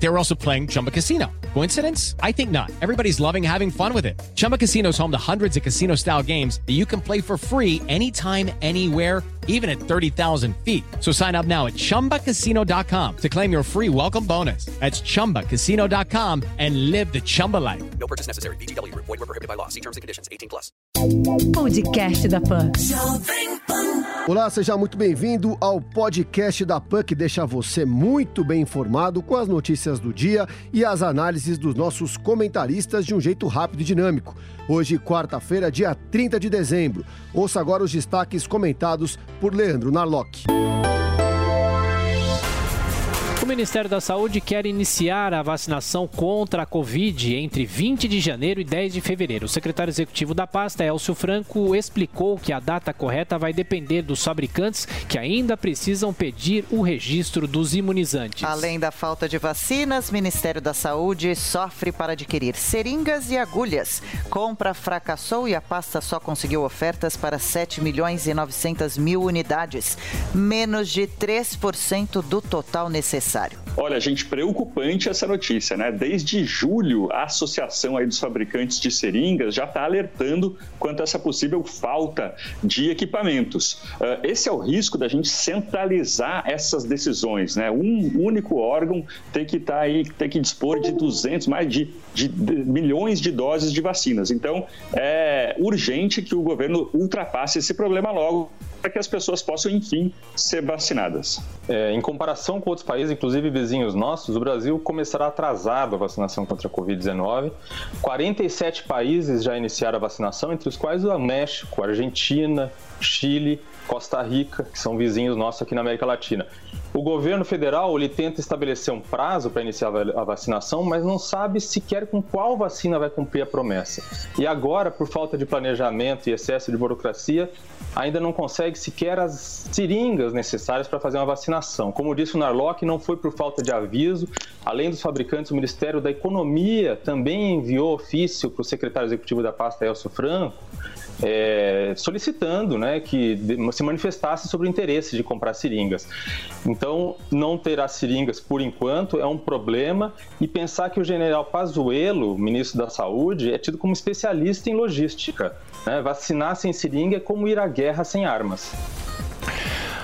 They were also playing Chumba Casino. Coincidence? I think not. Everybody's loving having fun with it. Chumba Casino is home to hundreds of casino style games that you can play for free anytime, anywhere, even at 30,000 feet. So sign up now at chumbacasino.com to claim your free welcome bonus. That's chumbacasino.com and live the Chumba life. No purchase necessary. VGW. Void were prohibited by law. See terms and conditions. 18 plus. Podcast da Pan. Olá, seja muito bem-vindo ao podcast da PAN que deixa você muito bem informado com as notícias do dia e as análises dos nossos comentaristas de um jeito rápido e dinâmico. Hoje, quarta-feira, dia 30 de dezembro. Ouça agora os destaques comentados por Leandro Narlock. Ministério da Saúde quer iniciar a vacinação contra a Covid entre 20 de janeiro e 10 de fevereiro. O secretário executivo da pasta, Elcio Franco, explicou que a data correta vai depender dos fabricantes que ainda precisam pedir o registro dos imunizantes. Além da falta de vacinas, o Ministério da Saúde sofre para adquirir seringas e agulhas. Compra fracassou e a pasta só conseguiu ofertas para 7 milhões e 900 mil unidades, menos de 3% do total necessário. Olha, gente, preocupante essa notícia, né? Desde julho, a Associação aí dos Fabricantes de Seringas já está alertando quanto a essa possível falta de equipamentos. Uh, esse é o risco da gente centralizar essas decisões, né? Um único órgão tem que estar tá aí, tem que dispor de 200, mais de, de, de milhões de doses de vacinas. Então, é urgente que o governo ultrapasse esse problema logo para que as pessoas possam, enfim, ser vacinadas. É, em comparação com outros países, inclusive vizinhos nossos, o Brasil começará atrasado a vacinação contra a Covid-19. 47 países já iniciaram a vacinação, entre os quais o México, Argentina, Chile, Costa Rica, que são vizinhos nossos aqui na América Latina. O governo federal ele tenta estabelecer um prazo para iniciar a vacinação, mas não sabe sequer com qual vacina vai cumprir a promessa. E agora, por falta de planejamento e excesso de burocracia, ainda não consegue sequer as seringas necessárias para fazer uma vacinação. Como disse o Narlock, não foi por falta de aviso. Além dos fabricantes, o Ministério da Economia também enviou ofício para o secretário executivo da pasta, Elcio Franco, é, solicitando né, que se manifestasse sobre o interesse de comprar seringas. Então, não terá seringas por enquanto é um problema e pensar que o general Pazuello, ministro da Saúde, é tido como especialista em logística. Né? Vacinar sem seringa é como ir à guerra sem armas.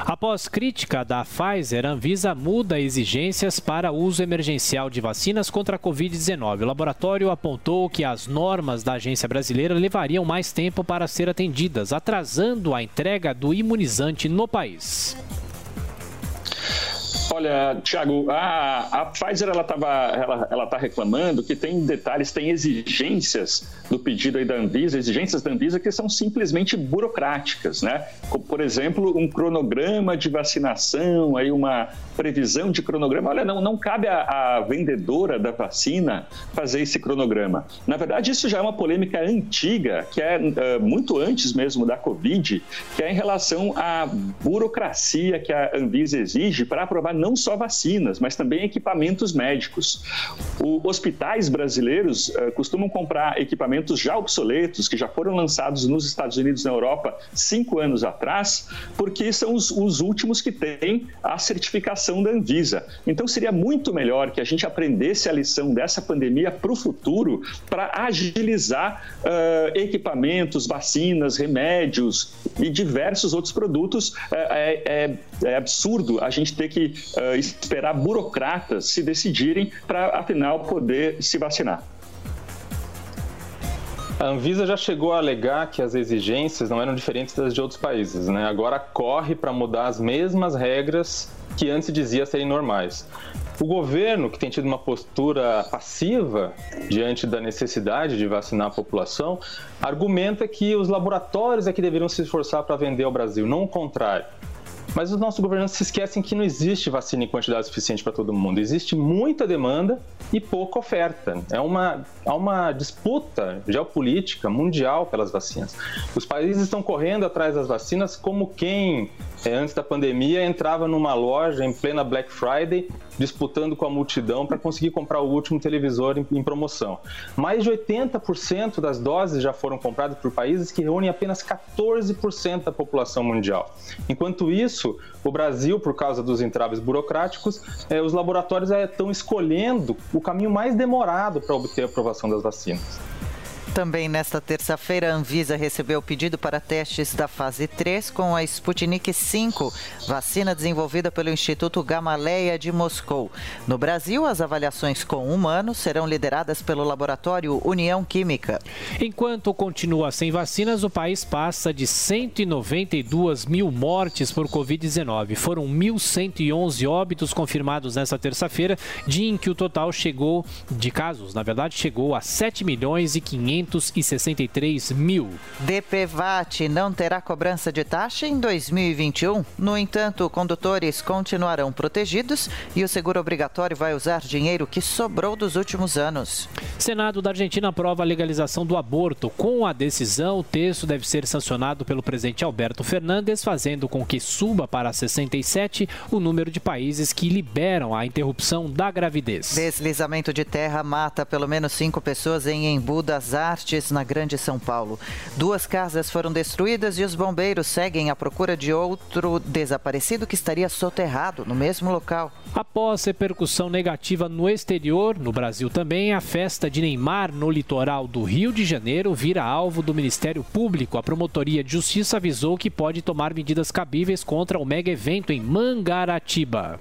Após crítica da Pfizer, Anvisa muda exigências para uso emergencial de vacinas contra a Covid-19. O laboratório apontou que as normas da agência brasileira levariam mais tempo para ser atendidas, atrasando a entrega do imunizante no país. Olha, Thiago, a, a Pfizer ela estava ela, ela tá reclamando que tem detalhes, tem exigências do pedido aí da Anvisa, exigências da Anvisa que são simplesmente burocráticas, né? Como, por exemplo, um cronograma de vacinação, aí uma previsão de cronograma. Olha, não, não cabe à, vendedora da vacina fazer esse cronograma. Na verdade, isso já é uma polêmica antiga, que é uh, muito antes mesmo da Covid, que é em relação à burocracia que a Anvisa exige para aprovar não só vacinas, mas também equipamentos médicos. Os hospitais brasileiros uh, costumam comprar equipamentos já obsoletos, que já foram lançados nos Estados Unidos e na Europa cinco anos atrás, porque são os, os últimos que têm a certificação da Anvisa. Então, seria muito melhor que a gente aprendesse a lição dessa pandemia para o futuro, para agilizar uh, equipamentos, vacinas, remédios e diversos outros produtos. É, é, é absurdo a gente ter que uh, esperar burocratas se decidirem para, afinal, poder se vacinar. A Anvisa já chegou a alegar que as exigências não eram diferentes das de outros países, né? Agora corre para mudar as mesmas regras que antes dizia serem normais. O governo, que tem tido uma postura passiva diante da necessidade de vacinar a população, argumenta que os laboratórios é que deveriam se esforçar para vender ao Brasil, não o contrário. Mas os nossos governantes se esquecem que não existe vacina em quantidade suficiente para todo mundo. Existe muita demanda e pouca oferta. É uma, há uma disputa geopolítica mundial pelas vacinas. Os países estão correndo atrás das vacinas como quem é, antes da pandemia, entrava numa loja em plena Black Friday, disputando com a multidão para conseguir comprar o último televisor em, em promoção. Mais de 80% das doses já foram compradas por países que reúnem apenas 14% da população mundial. Enquanto isso, o Brasil, por causa dos entraves burocráticos, é, os laboratórios estão escolhendo o caminho mais demorado para obter a aprovação das vacinas. Também nesta terça-feira, a Anvisa recebeu o pedido para testes da fase 3 com a Sputnik V, vacina desenvolvida pelo Instituto Gamaleya de Moscou. No Brasil, as avaliações com humanos serão lideradas pelo laboratório União Química. Enquanto continua sem vacinas, o país passa de 192 mil mortes por Covid-19. Foram 1.111 óbitos confirmados nesta terça-feira, dia em que o total chegou, de casos, na verdade, chegou a 7 milhões e 500 563 mil. DPVAT não terá cobrança de taxa em 2021. No entanto, condutores continuarão protegidos e o seguro obrigatório vai usar dinheiro que sobrou dos últimos anos. Senado da Argentina aprova a legalização do aborto. Com a decisão, o texto deve ser sancionado pelo presidente Alberto Fernandes, fazendo com que suba para 67 o número de países que liberam a interrupção da gravidez. Deslizamento de terra mata pelo menos cinco pessoas em Embu das Artes Artes, na Grande São Paulo. Duas casas foram destruídas e os bombeiros seguem à procura de outro desaparecido que estaria soterrado no mesmo local. Após repercussão negativa no exterior, no Brasil também, a festa de Neymar no litoral do Rio de Janeiro vira alvo do Ministério Público. A Promotoria de Justiça avisou que pode tomar medidas cabíveis contra o mega evento em Mangaratiba.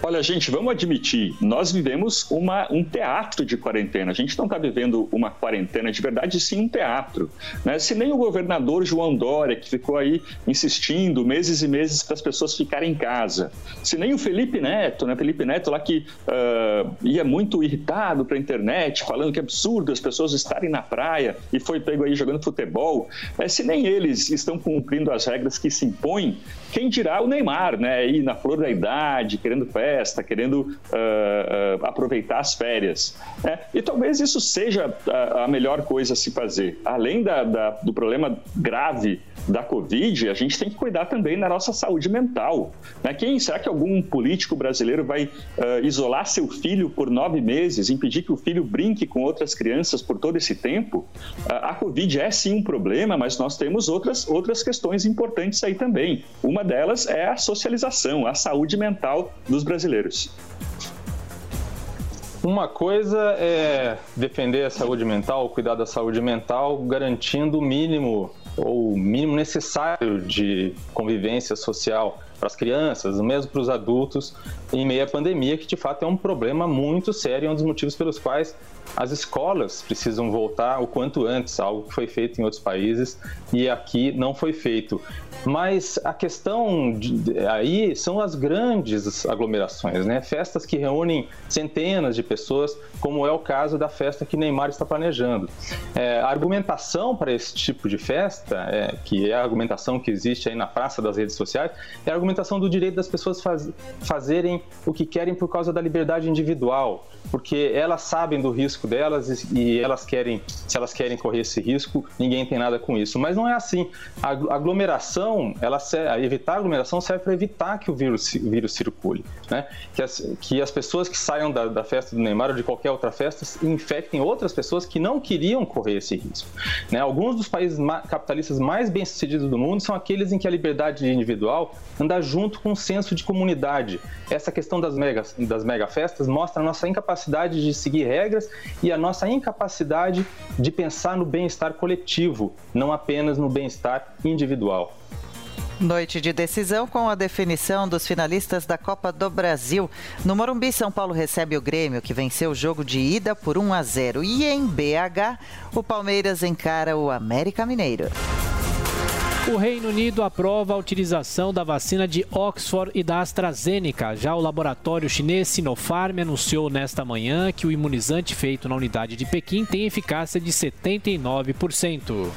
Olha, gente, vamos admitir, nós vivemos uma, um teatro de quarentena. A gente não está vivendo uma quarentena de verdade, sim um teatro. Né? Se nem o governador João Dória, que ficou aí insistindo meses e meses para as pessoas ficarem em casa, se nem o Felipe Neto, né? Felipe Neto lá que uh, ia muito irritado para a internet, falando que é absurdo as pessoas estarem na praia e foi pego aí jogando futebol, é, se nem eles estão cumprindo as regras que se impõem, quem dirá o Neymar, né? Aí na flor da idade, querendo festa, festa, querendo uh, uh, aproveitar as férias. Né? E talvez isso seja a, a melhor coisa a se fazer. Além da, da, do problema grave da Covid, a gente tem que cuidar também da nossa saúde mental. Né? Quem, será que algum político brasileiro vai uh, isolar seu filho por nove meses, impedir que o filho brinque com outras crianças por todo esse tempo? A Covid é sim um problema, mas nós temos outras, outras questões importantes aí também. Uma delas é a socialização, a saúde mental dos brasileiros. Uma coisa é defender a saúde mental, cuidar da saúde mental, garantindo o mínimo ou o mínimo necessário de convivência social para as crianças, mesmo para os adultos, em meio à pandemia, que de fato é um problema muito sério, é um dos motivos pelos quais as escolas precisam voltar o quanto antes, algo que foi feito em outros países e aqui não foi feito. Mas a questão de, aí são as grandes aglomerações, né? Festas que reúnem centenas de pessoas, como é o caso da festa que Neymar está planejando. É, a argumentação para esse tipo de festa, é, que é a argumentação que existe aí na praça das redes sociais, é a argumentação do direito das pessoas faz, fazerem o que querem por causa da liberdade individual, porque elas sabem do risco delas e elas querem, se elas querem correr esse risco, ninguém tem nada com isso. Mas não é assim. A aglomeração, ela serve, evitar a aglomeração serve para evitar que o vírus, o vírus circule, né? Que as, que as pessoas que saiam da, da festa do Neymar ou de qualquer outra festa infectem outras pessoas que não queriam correr esse risco. Né? Alguns dos países capitalistas mais bem-sucedidos do mundo são aqueles em que a liberdade individual anda junto com o senso de comunidade. Essa questão das mega, das mega festas mostra a nossa incapacidade de seguir regras e a nossa incapacidade de pensar no bem-estar coletivo, não apenas no bem-estar individual. Noite de decisão com a definição dos finalistas da Copa do Brasil. No Morumbi, São Paulo recebe o Grêmio, que venceu o jogo de ida por 1 a 0. E em BH, o Palmeiras encara o América Mineiro. O Reino Unido aprova a utilização da vacina de Oxford e da AstraZeneca. Já o laboratório chinês Sinopharm anunciou nesta manhã que o imunizante feito na unidade de Pequim tem eficácia de 79%.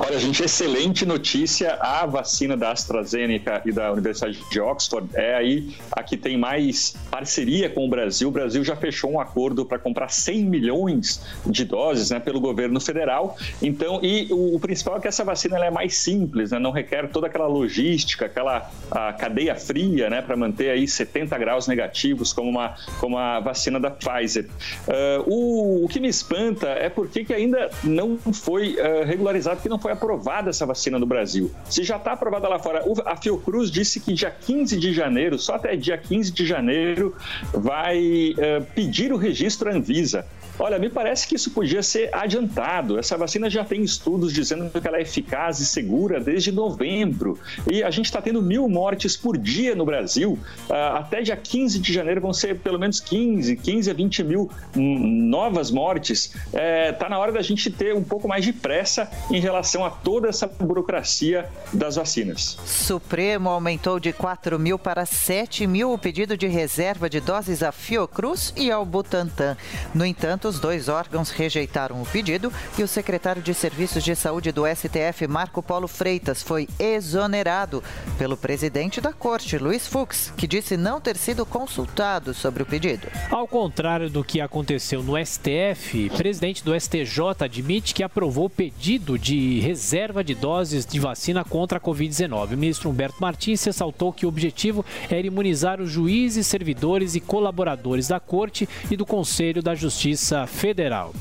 Olha, gente, excelente notícia. A vacina da AstraZeneca e da Universidade de Oxford é aí a que tem mais parceria com o Brasil. O Brasil já fechou um acordo para comprar 100 milhões de doses né, pelo governo federal. Então, e o, o principal é que essa vacina é mais simples, né, não requer toda aquela logística, aquela cadeia fria né, para manter aí 70 graus negativos, como, uma, como a vacina da Pfizer. Uh, o, o, que me espanta é porque que ainda não foi uh, regularizado, que não foi aprovada essa vacina no Brasil. Se já está aprovada lá fora, a Fiocruz disse que dia 15 de janeiro, só até dia 15 de janeiro, vai uh, pedir o registro Anvisa. Olha, me parece que isso podia ser adiantado. Essa vacina já tem estudos dizendo que ela é eficaz e segura desde novembro. E a gente está tendo mil mortes por dia no Brasil. Uh, até dia 15 de janeiro vão ser pelo menos 15, 15 a 20 mil novas mortes. Está é, tá na hora da gente ter um pouco mais de pressa em relação a toda essa burocracia das vacinas. Supremo aumentou de 4 mil para 7 mil o pedido de reserva de doses à Fiocruz e ao Butantan. No entanto, os dois órgãos rejeitaram o pedido e o secretário de Serviços de Saúde do STF, Marco Polo Freitas, foi exonerado pelo presidente da corte, Luiz Fux, que disse não ter sido consultado sobre o pedido. Ao contrário do que aconteceu no STF, o presidente do STJ admite que aprovou o pedido de reserva de doses de vacina contra a Covid-19. O ministro Humberto Martins ressaltou que o objetivo era imunizar os juízes, servidores e colaboradores da corte e do Conselho da Justiça Federal.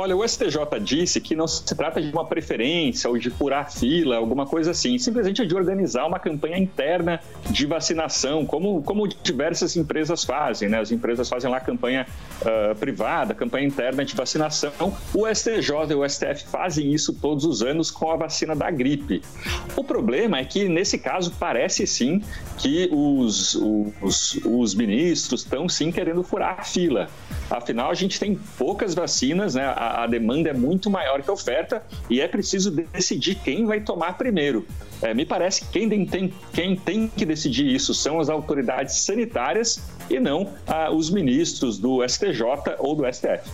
Olha, o STJ disse que não se trata de uma preferência ou de furar fila, alguma coisa assim, simplesmente é de organizar uma campanha interna de vacinação, como, como diversas empresas fazem, né? As empresas fazem lá campanha uh, privada, campanha interna de vacinação. O STJ e o STF fazem isso todos os anos com a vacina da gripe. O problema é que, nesse caso, parece sim que os, os, os ministros estão sim querendo furar a fila. Afinal, a gente tem poucas vacinas, né? A, a, demanda é muito maior que a oferta e é preciso decidir quem vai tomar primeiro. É, me parece que quem tem, quem tem que decidir isso são as autoridades sanitárias e não ah, os ministros do STJ ou do STF.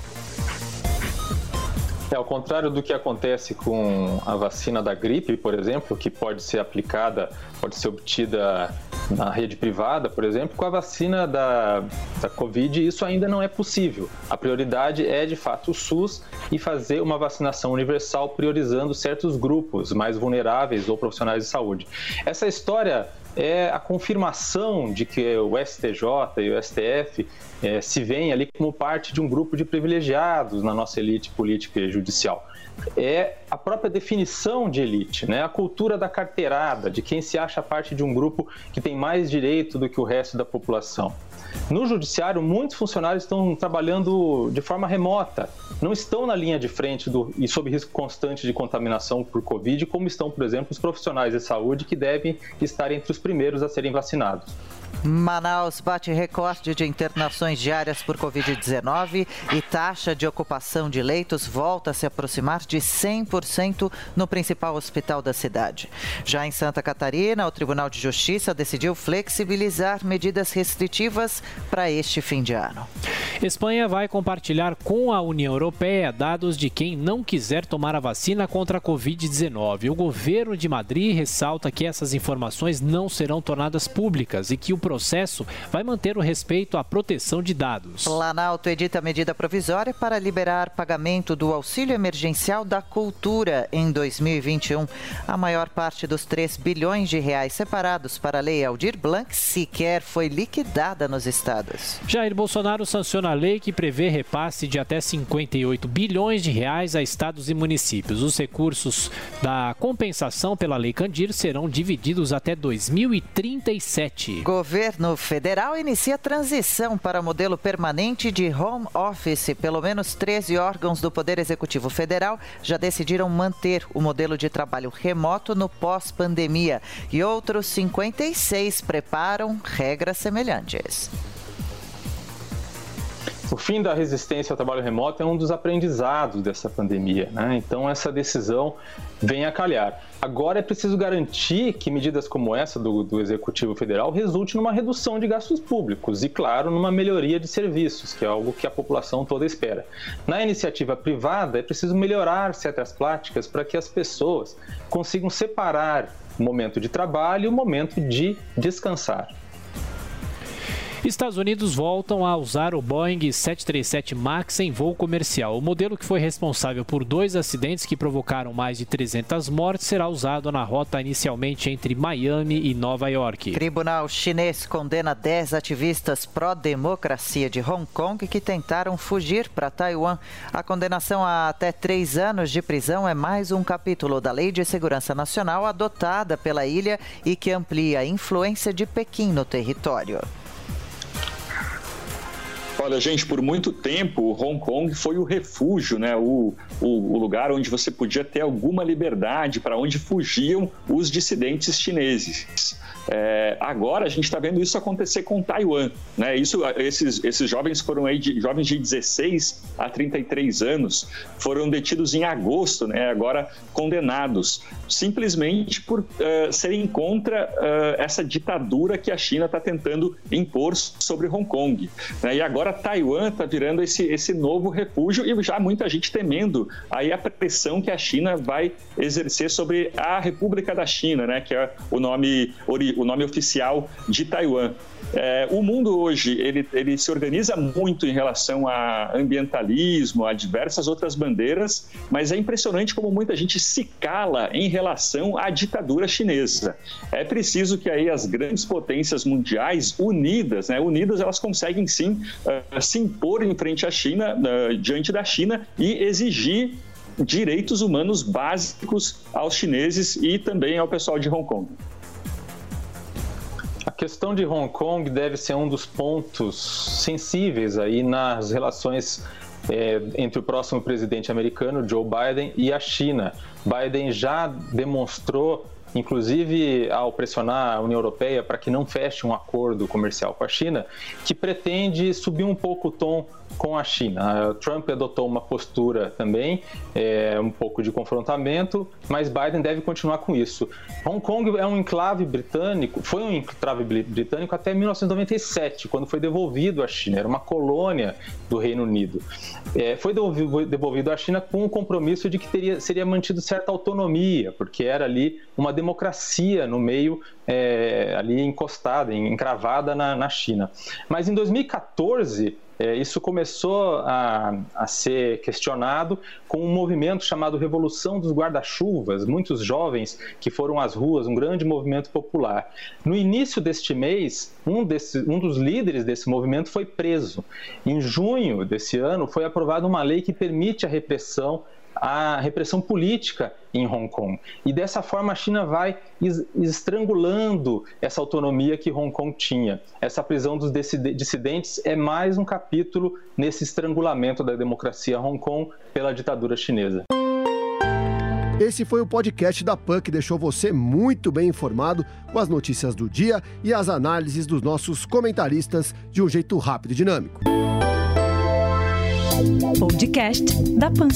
É, ao contrário do que acontece com a vacina da gripe, por exemplo, que pode ser aplicada, pode ser obtida na rede privada, por exemplo, com a vacina da, da Covid, isso ainda não é possível. A prioridade é, de fato, o SUS e fazer uma vacinação universal priorizando certos grupos mais vulneráveis ou profissionais de saúde. Essa história é a confirmação de que o STJ e o STF é, se veem ali como parte de um grupo de privilegiados na nossa elite política e judicial é a própria definição de elite, né? a cultura da carteirada, de quem se acha parte de um grupo que tem mais direito do que o resto da população. No judiciário, muitos funcionários estão trabalhando de forma remota, não estão na linha de frente do, e sob risco constante de contaminação por Covid, como estão, por exemplo, os profissionais de saúde que devem estar entre os primeiros a serem vacinados. Manaus bate recorde de internações diárias por Covid-19 e taxa de ocupação de leitos volta a se aproximar de 100% no principal hospital da cidade. Já em Santa Catarina, o Tribunal de Justiça decidiu flexibilizar medidas restritivas para este fim de ano. Espanha vai compartilhar com a União Europeia dados de quem não quiser tomar a vacina contra a Covid-19. O governo de Madrid ressalta que essas informações não serão tornadas públicas e que o processo vai manter o respeito à proteção de dados. Planalto edita medida provisória para liberar pagamento do auxílio emergencial da cultura em 2021. A maior parte dos 3 bilhões de reais separados para a Lei Aldir Blanc sequer foi liquidada nos estados. Jair Bolsonaro sanciona a lei que prevê repasse de até 58 bilhões de reais a estados e municípios. Os recursos da compensação pela Lei Candir serão divididos até 2037. Governo governo federal inicia transição para modelo permanente de home office. Pelo menos 13 órgãos do Poder Executivo Federal já decidiram manter o modelo de trabalho remoto no pós-pandemia e outros 56 preparam regras semelhantes. O fim da resistência ao trabalho remoto é um dos aprendizados dessa pandemia, né? Então essa decisão vem a calhar. Agora é preciso garantir que medidas como essa do, do Executivo Federal resulte numa redução de gastos públicos e, claro, numa melhoria de serviços, que é algo que a população toda espera. Na iniciativa privada, é preciso melhorar certas práticas para que as pessoas consigam separar o momento de trabalho e o momento de descansar. Estados Unidos voltam a usar o Boeing 737 MAX em voo comercial. O modelo que foi responsável por dois acidentes que provocaram mais de 300 mortes será usado na rota inicialmente entre Miami e Nova York. Tribunal chinês condena 10 ativistas pró-democracia de Hong Kong que tentaram fugir para Taiwan. A condenação a até três anos de prisão é mais um capítulo da Lei de Segurança Nacional adotada pela ilha e que amplia a influência de Pequim no território. Olha, gente, por muito tempo, Hong Kong foi o refúgio, né? O, o, o lugar onde você podia ter alguma liberdade, para onde fugiam os dissidentes chineses. É, agora a gente está vendo isso acontecer com Taiwan. Né? Isso, esses, esses jovens foram aí de, jovens de 16 a 33 anos, foram detidos em agosto, né? agora condenados, simplesmente por uh, serem contra uh, essa ditadura que a China está tentando impor sobre Hong Kong. Né? E agora Taiwan está virando esse, esse novo refúgio e já muita gente temendo aí a pressão que a China vai exercer sobre a República da China, né? que é o nome o nome oficial de Taiwan. É, o mundo hoje ele, ele se organiza muito em relação a ambientalismo, a diversas outras bandeiras, mas é impressionante como muita gente se cala em relação à ditadura chinesa. É preciso que aí as grandes potências mundiais unidas, né, unidas elas conseguem sim uh, se impor em frente à China, uh, diante da China e exigir direitos humanos básicos aos chineses e também ao pessoal de Hong Kong. Questão de Hong Kong deve ser um dos pontos sensíveis aí nas relações é, entre o próximo presidente americano, Joe Biden, e a China. Biden já demonstrou inclusive ao pressionar a União Europeia para que não feche um acordo comercial com a China, que pretende subir um pouco o tom com a China. Trump adotou uma postura também, é, um pouco de confrontamento, mas Biden deve continuar com isso. Hong Kong é um enclave britânico, foi um enclave britânico até 1997, quando foi devolvido à China, era uma colônia do Reino Unido. É, foi devolvido à China com o compromisso de que teria, seria mantido certa autonomia, porque era ali uma democracia no meio, é, ali encostada, encravada na, na China. Mas em 2014, é, isso começou a, a, ser questionado com um movimento chamado Revolução dos Guarda-Chuvas, muitos jovens que foram às ruas, um grande movimento popular. No início deste mês, um, desse, um dos líderes desse movimento foi preso. Em junho desse ano, foi aprovada uma lei que permite a repressão a repressão política em Hong Kong. E dessa forma a China vai estrangulando essa autonomia que Hong Kong tinha. Essa prisão dos dissidentes é mais um capítulo nesse estrangulamento da democracia Hong Kong pela ditadura chinesa. Esse foi o podcast da PAN que deixou você muito bem informado com as notícias do dia e as análises dos nossos comentaristas de um jeito rápido e dinâmico. Podcast da Pan.